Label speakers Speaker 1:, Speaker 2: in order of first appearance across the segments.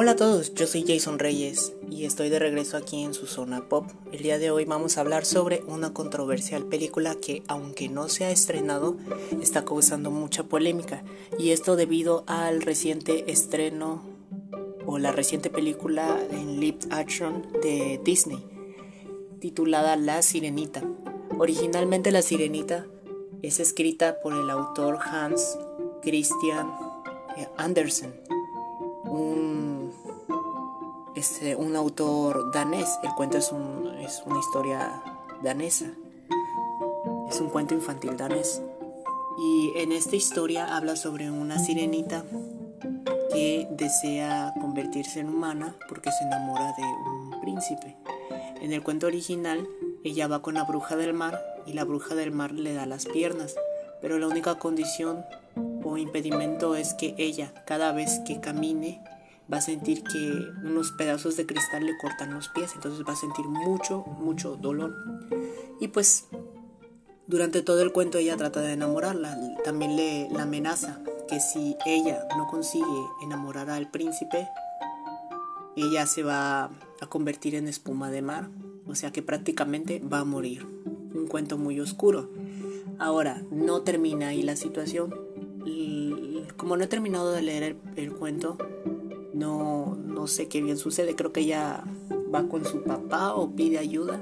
Speaker 1: Hola a todos, yo soy Jason Reyes y estoy de regreso aquí en su zona pop. El día de hoy vamos a hablar sobre una controversial película que, aunque no se ha estrenado, está causando mucha polémica. Y esto debido al reciente estreno o la reciente película en live action de Disney, titulada La Sirenita. Originalmente La Sirenita es escrita por el autor Hans Christian Andersen, un, este, un autor danés. El cuento es, un, es una historia danesa. Es un cuento infantil danés. Y en esta historia habla sobre una sirenita que desea convertirse en humana porque se enamora de un príncipe. En el cuento original, ella va con la bruja del mar y la bruja del mar le da las piernas, pero la única condición o impedimento es que ella, cada vez que camine, va a sentir que unos pedazos de cristal le cortan los pies, entonces va a sentir mucho, mucho dolor. Y pues durante todo el cuento ella trata de enamorarla, también le la amenaza que si ella no consigue enamorar al príncipe, ella se va a convertir en espuma de mar, o sea que prácticamente va a morir. Un cuento muy oscuro. Ahora, no termina ahí la situación. Como no he terminado de leer el, cuento, no, no sé qué bien sucede. Creo que ella va con su papá o pide ayuda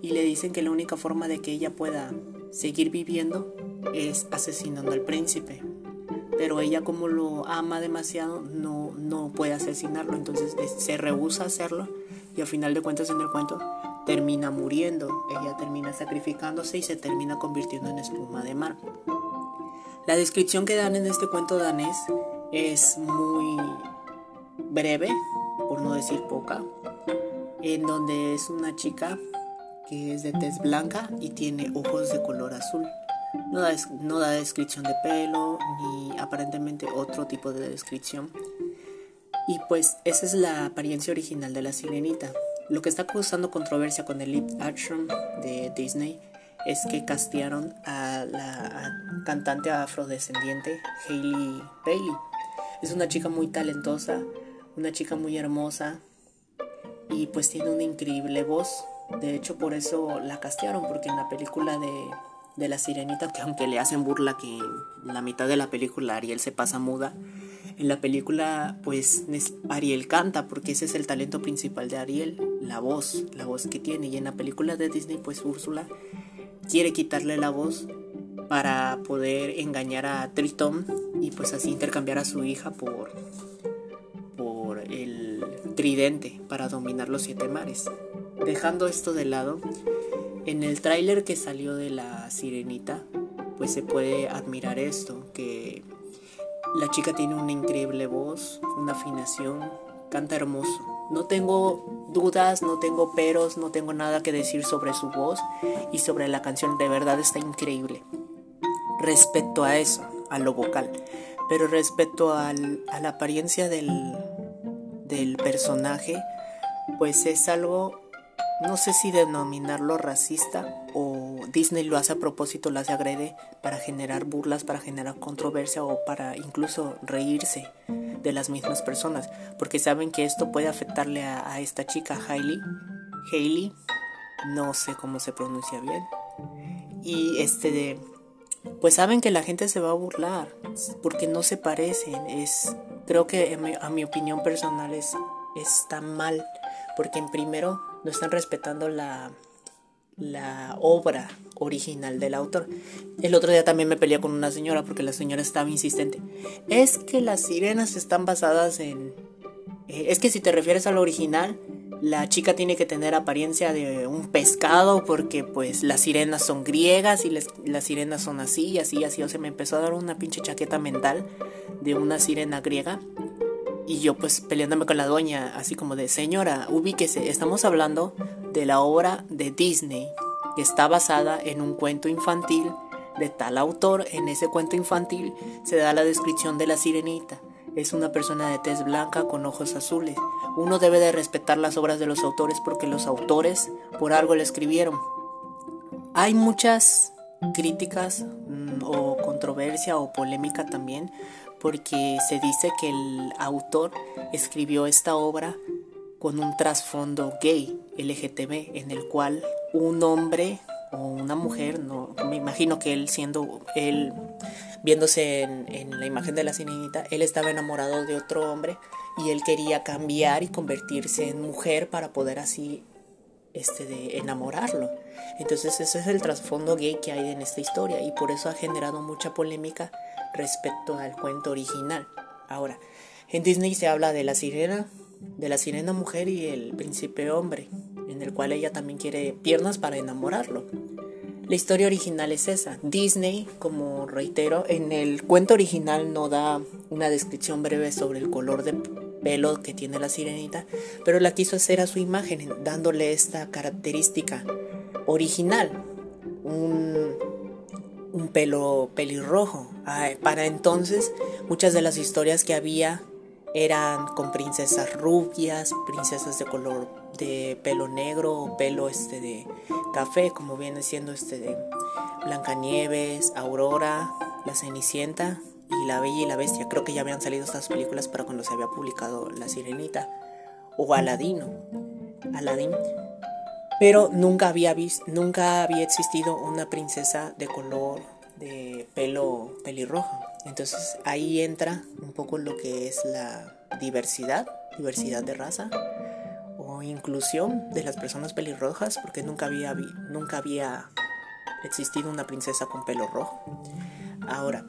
Speaker 1: y le dicen que la única forma de que ella pueda seguir viviendo es asesinando al príncipe. Pero ella como lo ama demasiado no, no puede asesinarlo, entonces se rehúsa a hacerlo y al final de cuentas en el cuento termina muriendo, ella termina sacrificándose y se termina convirtiendo en espuma de mar. La descripción que dan en este cuento danés es muy breve, por no decir poca, en donde es una chica que es de tez blanca y tiene ojos de color azul. No da, no da descripción de pelo ni aparentemente otro tipo de descripción. Y pues esa es la apariencia original de la sirenita. Lo que está causando controversia con el live action de Disney es que castearon a la cantante afrodescendiente Hailey Bailey. Es una chica muy talentosa, una chica muy hermosa y pues tiene una increíble voz. De hecho, por eso la castearon, porque en la película de, de La Sirenita, que aunque le hacen burla que en la mitad de la película Ariel se pasa muda, en la película, pues Ariel canta, porque ese es el talento principal de Ariel, la voz, la voz que tiene. Y en la película de Disney, pues Úrsula quiere quitarle la voz para poder engañar a Tritón y pues así intercambiar a su hija por, tridente para dominar los siete mares. Dejando esto de lado, en el tráiler que salió de la sirenita, pues se puede admirar esto, que la chica tiene una increíble voz, una afinación, canta hermoso. No tengo dudas, no tengo peros, no tengo nada que decir sobre su voz y sobre la canción. De verdad está increíble. Respecto a eso, a lo vocal. Pero respecto a la apariencia del, del personaje, pues es algo no sé si denominarlo racista o Disney lo hace a propósito, lo hace agrede para generar burlas, para generar controversia o para incluso reírse de las mismas personas, porque saben que esto puede afectarle a, esta chica, Hailey, Hailey, no sé cómo se pronuncia bien, y este de, pues saben que la gente se va a burlar porque no se parecen, es, creo que a mi opinión personal es, está mal, porque en primero no están respetando la, la obra original del autor. El otro día también me peleé con una señora porque la señora estaba insistente. Es que las sirenas están basadas en... Eh, es que si te refieres al original, la chica tiene que tener apariencia de un pescado porque pues las sirenas son griegas y las sirenas son así y así y así. O sea, me empezó a dar una pinche chaqueta mental de una sirena griega y yo pues peleándome con la dueña, así como de, señora, ubíquese, estamos hablando de la obra de Disney, que está basada en un cuento infantil de tal autor. En ese cuento infantil se da la descripción de la sirenita. Es una persona de tez blanca con ojos azules. Uno debe de respetar las obras de los autores porque los autores por algo le escribieron. Hay muchas críticas, mm, o controversia o polémica también porque se dice que el autor escribió esta obra con un trasfondo gay, LGTB, en el cual un hombre o una mujer, no, me imagino que él siendo, él viéndose en, la imagen de la sirenita, él estaba enamorado de otro hombre y él quería cambiar y convertirse en mujer para poder así este, de enamorarlo. Entonces ese es el trasfondo gay que hay en esta historia y por eso ha generado mucha polémica respecto al cuento original. Ahora, en Disney se habla de la sirena, de la sirena mujer y el príncipe hombre, en el cual ella también quiere piernas para enamorarlo. La historia original es esa. Disney, como reitero, en el cuento original no da una descripción breve sobre el color de pelo que tiene la sirenita, pero la quiso hacer a su imagen, dándole esta característica original, un, un pelo pelirrojo. Para entonces, muchas de las historias que había eran con princesas rubias, princesas de color de pelo negro o pelo este de café, como viene siendo este de Blancanieves, Aurora, La Cenicienta, y La Bella y la Bestia. Creo que ya habían salido estas películas para cuando se había publicado La Sirenita o Aladino. Aladín. Pero nunca había visto, nunca había existido una princesa de color de pelo pelirrojo. Entonces ahí entra un poco lo que es la diversidad, diversidad de raza o inclusión de las personas pelirrojas, porque nunca había, nunca había existido una princesa con pelo rojo. Ahora,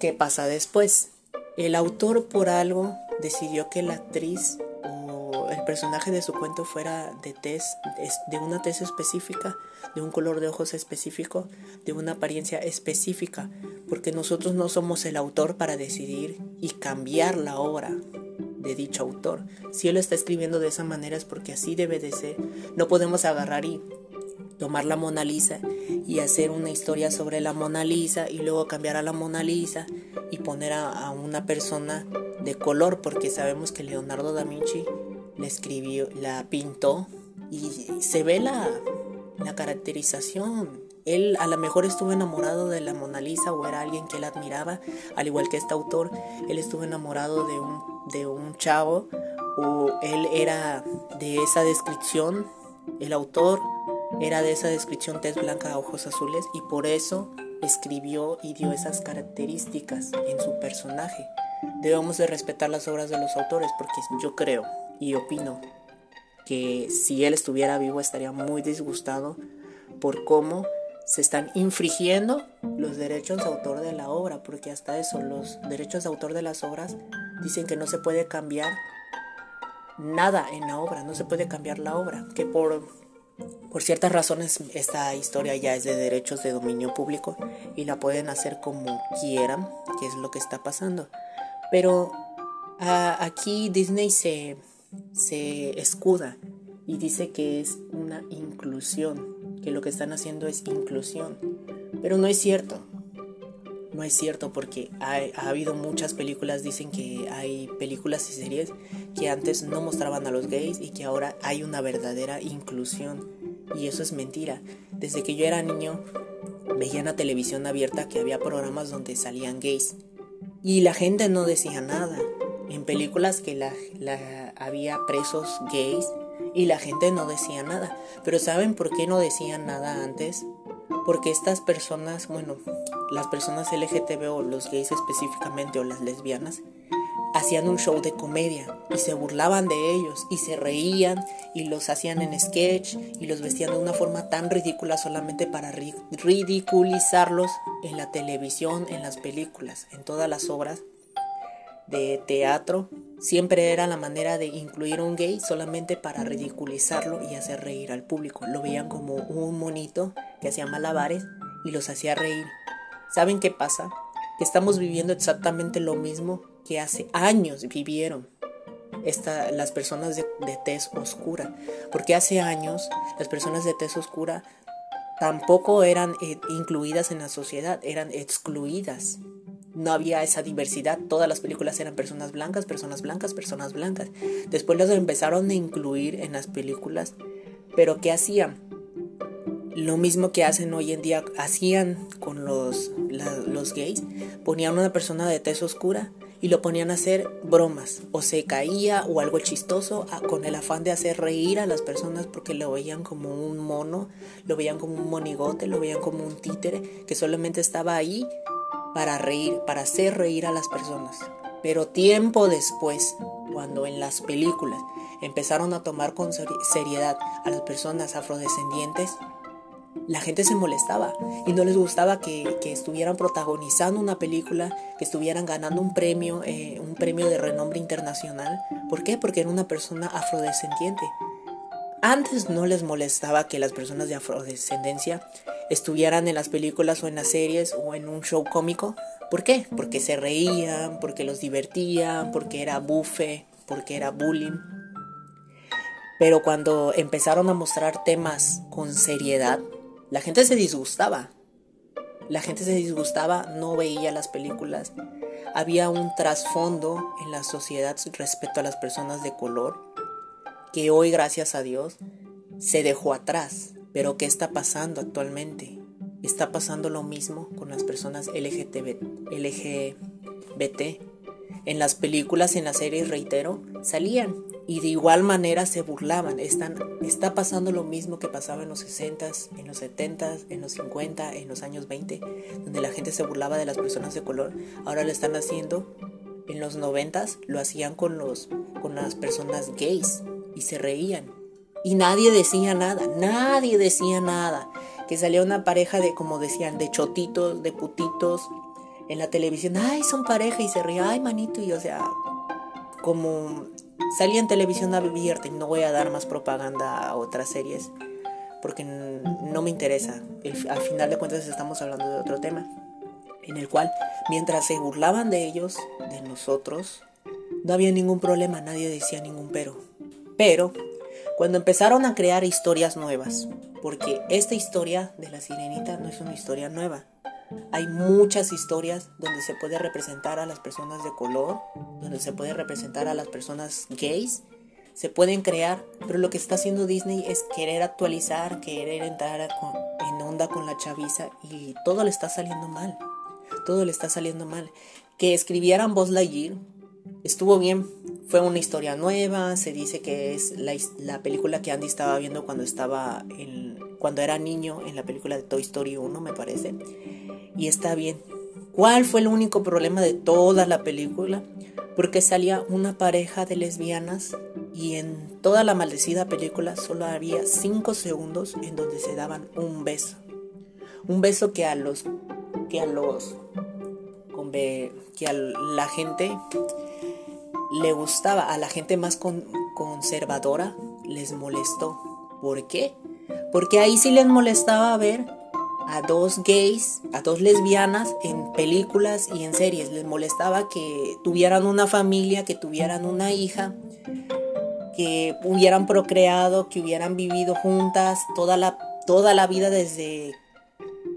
Speaker 1: ¿Qué pasa después? El autor por algo decidió que la actriz personaje de su cuento fuera de tez, de una tez específica, de un color de ojos específico, de una apariencia específica, porque nosotros no somos el autor para decidir y cambiar la obra de dicho autor. Si él está escribiendo de esa manera es porque así debe de ser. No podemos agarrar y tomar la Mona Lisa y hacer una historia sobre la Mona Lisa y luego cambiar a la Mona Lisa y poner a, una persona de color porque sabemos que Leonardo da Vinci la escribió, la pintó y se ve la, la caracterización. Él a lo mejor estuvo enamorado de la Mona Lisa o era alguien que él admiraba, al igual que este autor, él estuvo enamorado de un, de un chavo o él era de esa descripción, el autor era de esa descripción tez blanca, ojos azules y por eso escribió y dio esas características en su personaje. Debemos de respetar las obras de los autores porque yo creo y opino que si él estuviera vivo estaría muy disgustado por cómo se están infringiendo los derechos de autor de la obra, porque hasta eso, los derechos de autor de las obras dicen que no se puede cambiar nada en la obra, no se puede cambiar la obra, que por por ciertas razones esta historia ya es de derechos de dominio público y la pueden hacer como quieran, que es lo que está pasando. Pero aquí Disney se, se escuda y dice que es una inclusión, que lo que están haciendo es inclusión. Pero no es cierto. No es cierto porque ha, ha, habido muchas películas, dicen que hay películas y series que antes no mostraban a los gays y que ahora hay una verdadera inclusión. Y eso es mentira. Desde que yo era niño veía en la televisión abierta que había programas donde salían gays. Y la gente no decía nada. En películas que la, había presos gays y la gente no decía nada. Pero ¿saben por qué no decían nada antes? Porque estas personas, bueno, las personas LGTB o los gays específicamente o las lesbianas, hacían un show de comedia y se burlaban de ellos y se reían y los hacían en sketch y los vestían de una forma tan ridícula solamente para ridiculizarlos en la televisión, en las películas, en todas las obras de teatro. Siempre era la manera de incluir a un gay solamente para ridiculizarlo y hacer reír al público. Lo veían como un monito que hacía malabares y los hacía reír. ¿Saben qué pasa? Que estamos viviendo exactamente lo mismo que hace años vivieron esta, las personas de, de tez oscura. Porque hace años las personas de tez oscura tampoco eran eh, incluidas en la sociedad, eran excluidas. No había esa diversidad, todas las películas eran personas blancas, personas blancas, personas blancas. Después las empezaron a incluir en las películas, pero ¿qué hacían? lo mismo que hacen hoy en día, hacían con los, los gays, ponían una persona de tez oscura y lo ponían a hacer bromas, o se caía o algo chistoso, con el afán de hacer reír a las personas porque lo veían como un mono, lo veían como un monigote, lo veían como un títere que solamente estaba ahí para reír, para hacer reír a las personas. Pero tiempo después, cuando en las películas empezaron a tomar con seriedad a las personas afrodescendientes, la gente se molestaba y no les gustaba que, estuvieran protagonizando una película, que estuvieran ganando un premio, eh, un premio de renombre internacional. ¿Por qué? Porque era una persona afrodescendiente. Antes no les molestaba que las personas de afrodescendencia estuvieran en las películas o en las series o en un show cómico. ¿Por qué? Porque se reían, porque los divertían, porque era bufe, porque era bullying. Pero cuando empezaron a mostrar temas con seriedad, la gente se disgustaba. La gente se disgustaba, no veía las películas. Había un trasfondo en la sociedad respecto a las personas de color que hoy, gracias a Dios, se dejó atrás. Pero ¿qué está pasando actualmente? Está pasando lo mismo con las personas LGBT. En las películas, en las series, reitero, salían y de igual manera se burlaban. Están, está pasando lo mismo que pasaba en los 60s, en los 70s, en los 50, en los años 20, donde la gente se burlaba de las personas de color. Ahora lo están haciendo. En los 90s lo hacían con, los, con las personas gays y se reían. Y nadie decía nada, nadie decía nada. Que salía una pareja de, como decían, de chotitos, de putitos en la televisión. Ay, son pareja y se rían, ay, manito. Y o sea, como Salí en televisión abierta y no voy a dar más propaganda a otras series porque no me interesa. al final de cuentas estamos hablando de otro tema en el cual mientras se burlaban de ellos, de nosotros, no había ningún problema, nadie decía ningún pero. Pero cuando empezaron a crear historias nuevas, porque esta historia de la sirenita no es una historia nueva, hay muchas historias donde se puede representar a las personas de color, donde se puede representar a las personas gays. Se pueden crear, pero lo que está haciendo Disney es querer actualizar, querer entrar en onda con la chaviza y todo le está saliendo mal. Todo le está saliendo mal. Que escribieran Buzz Lightyear estuvo bien. Fue una historia nueva. Se dice que es la, la película que Andy estaba viendo cuando estaba en, cuando era niño en la película de Toy Story 1, me parece y está bien. ¿Cuál fue el único problema de toda la película? Porque salía una pareja de lesbianas y en toda la maldecida película solo había 5 segundos en donde se daban un beso. Un beso que a los que a los que a la gente le gustaba, a la gente más conservadora les molestó. ¿Por qué? Porque ahí sí les molestaba ver a dos gays, a dos lesbianas en películas y en series. Les molestaba que tuvieran una familia, que tuvieran una hija, que hubieran procreado, que hubieran vivido juntas toda la, toda la vida desde,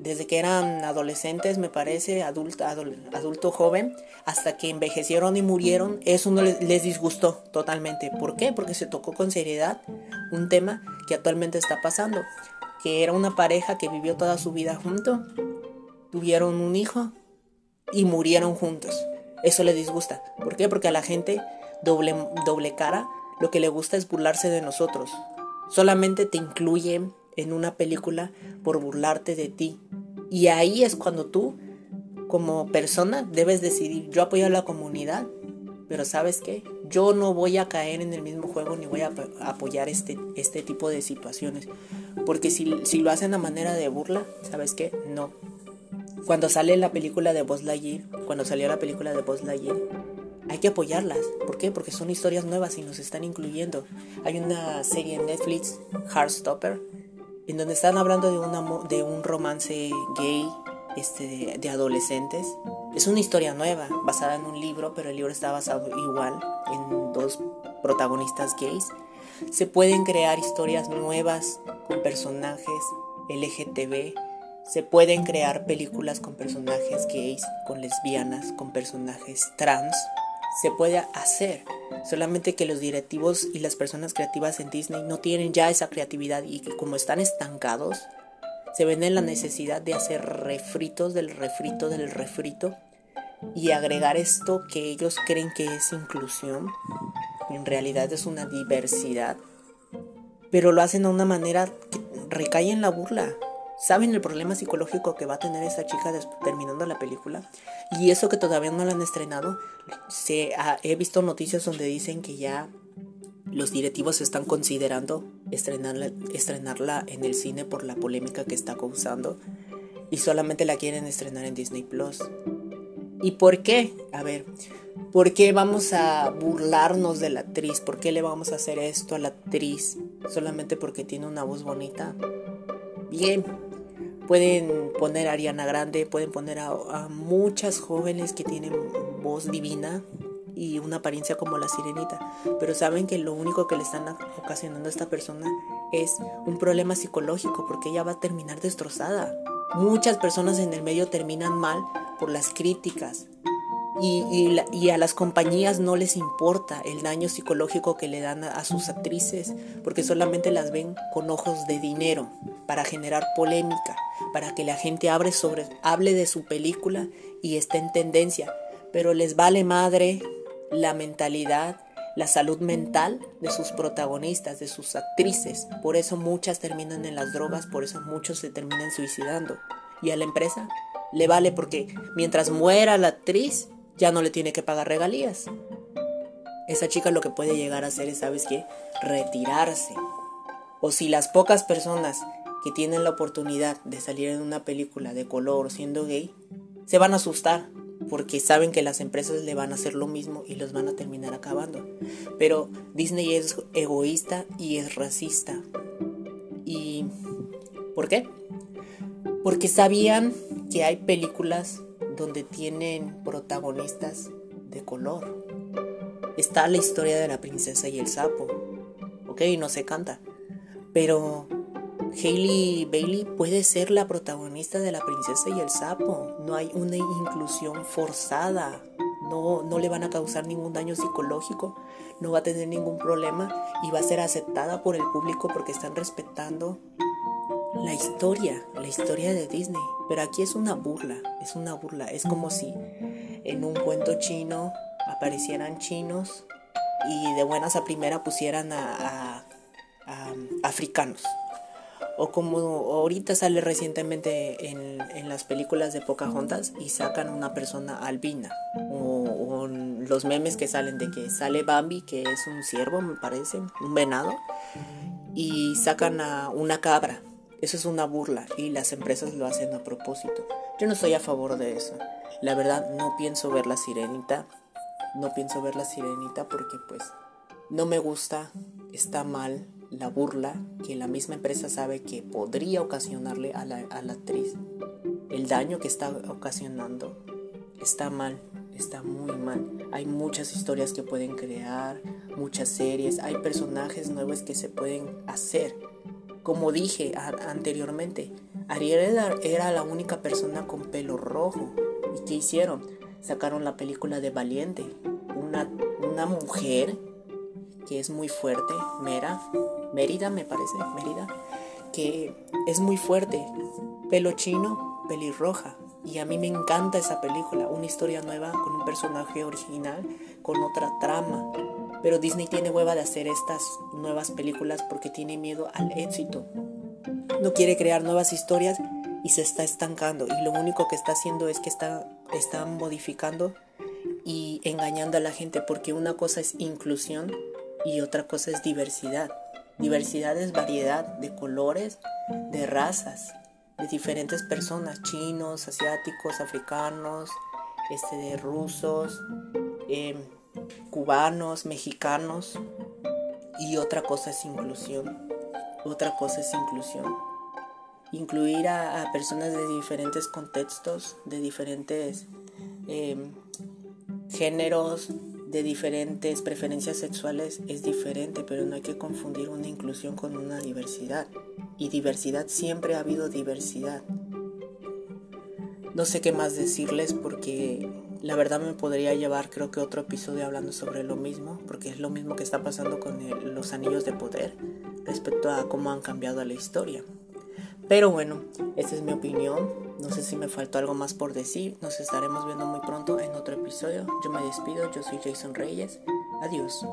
Speaker 1: desde que eran adolescentes, me parece, adulto, adulto joven, hasta que envejecieron y murieron. Eso no les, les disgustó totalmente. ¿Por qué? Porque se tocó con seriedad un tema que actualmente está pasando que era una pareja que vivió toda su vida junto, tuvieron un hijo y murieron juntos. Eso le disgusta. ¿Por qué? Porque a la gente doble, doble cara lo que le gusta es burlarse de nosotros. Solamente te incluyen en una película por burlarte de ti. Y ahí es cuando tú, como persona, debes decidir, yo apoyo a la comunidad, pero ¿sabes qué? Yo no voy a caer en el mismo juego ni voy a apoyar este, este tipo de situaciones. Porque si, lo hacen a manera de burla, ¿sabes qué? No. Cuando sale la película de Buzz Lightyear, cuando salió la película de Buzz Lightyear, hay que apoyarlas. ¿Por qué? Porque son historias nuevas y nos están incluyendo. Hay una serie en Netflix, Heartstopper, en donde están hablando de, una, de un romance gay este, de, adolescentes. Es una historia nueva, basada en un libro, pero el libro está basado igual en dos protagonistas gays. Se pueden crear historias nuevas con personajes LGTB. Se pueden crear películas con personajes gays, con lesbianas, con personajes trans. Se puede hacer. Solamente que los directivos y las personas creativas en Disney no tienen ya esa creatividad y que como están estancados, se ven en la necesidad de hacer refritos del refrito del refrito y agregar esto que ellos creen que es inclusión. En realidad es una diversidad. Pero lo hacen de una manera que recae en la burla. ¿Saben el problema psicológico que va a tener esa chica terminando la película? Y eso que todavía no la han estrenado. Se, he visto noticias donde dicen que ya los directivos están considerando estrenarla, estrenarla en el cine por la polémica que está causando. Y solamente la quieren estrenar en Disney Plus. ¿Y por qué? A ver, ¿por qué vamos a burlarnos de la actriz? ¿Por qué le vamos a hacer esto a la actriz? Solamente porque tiene una voz bonita. Bien, pueden poner a Ariana Grande, pueden poner a, muchas jóvenes que tienen voz divina y una apariencia como la sirenita, pero saben que lo único que le están ocasionando a esta persona es un problema psicológico porque ella va a terminar destrozada. Muchas personas en el medio terminan mal por las críticas. Y, a las compañías no les importa el daño psicológico que le dan a, sus actrices, porque solamente las ven con ojos de dinero, para generar polémica, para que la gente sobre, hable de su película y esté en tendencia. Pero les vale madre la mentalidad, la salud mental de sus protagonistas, de sus actrices. Por eso muchas terminan en las drogas, por eso muchos se terminan suicidando. Y a la empresa le vale porque mientras muera la actriz ya no le tiene que pagar regalías. Esa chica lo que puede llegar a hacer es, ¿sabes qué? Retirarse. O si las pocas personas que tienen la oportunidad de salir en una película de color siendo gay, se van a asustar porque saben que las empresas le van a hacer lo mismo y los van a terminar acabando. Pero Disney es egoísta y es racista. ¿Y por qué? Porque sabían que hay películas donde tienen protagonistas de color. Está la historia de la princesa y el sapo. Ok, no se canta. Pero Hailey Bailey puede ser la protagonista de la princesa y el sapo. No hay una inclusión forzada. No, no le van a causar ningún daño psicológico. No va a tener ningún problema y va a ser aceptada por el público porque están respetando la historia, la historia de Disney. Pero aquí es una burla, es una burla. Es como si en un cuento chino aparecieran chinos y de buenas a primera pusieran a, africanos. O como ahorita sale recientemente en, las películas de Pocahontas y sacan una persona albina. O, o, los memes que salen de que sale Bambi, que es un ciervo, me parece, un venado, y sacan a una cabra. Eso es una burla y las empresas lo hacen a propósito. Yo no estoy a favor de eso. La verdad no pienso ver la sirenita. No pienso ver la sirenita porque pues no me gusta, está mal la burla que la misma empresa sabe que podría ocasionarle a la, a la actriz. El daño que está ocasionando está mal, está muy mal. Hay muchas historias que pueden crear, muchas series, hay personajes nuevos que se pueden hacer como dije anteriormente, Ariel era la única persona con pelo rojo. ¿Y qué hicieron? Sacaron la película de Valiente. Una, una mujer que es muy fuerte, Mera, Mérida me parece, Mérida, que es muy fuerte, pelo chino, pelirroja. Y a mí me encanta esa película, una historia nueva con un personaje original, con otra trama. Pero Disney tiene hueva de hacer estas nuevas películas porque tiene miedo al éxito. No quiere crear nuevas historias y se está estancando. Y lo único que está haciendo es que está, está modificando y engañando a la gente porque una cosa es inclusión y otra cosa es diversidad. Diversidad es variedad de colores, de razas, de diferentes personas, chinos, asiáticos, africanos, este, de rusos, eh, cubanos, mexicanos. Y otra cosa es inclusión. Otra cosa es inclusión. Incluir a, personas de diferentes contextos, de diferentes em, géneros, de diferentes preferencias sexuales es diferente, pero no hay que confundir una inclusión con una diversidad. Y diversidad siempre ha habido diversidad. No sé qué más decirles porque la verdad me podría llevar creo que otro episodio hablando sobre lo mismo, porque es lo mismo que está pasando con los anillos de poder respecto a cómo han cambiado la historia. Pero bueno, esta es mi opinión. No sé si me faltó algo más por decir. Nos estaremos viendo muy pronto en otro episodio. Yo me despido, yo soy Jason Reyes. Adiós.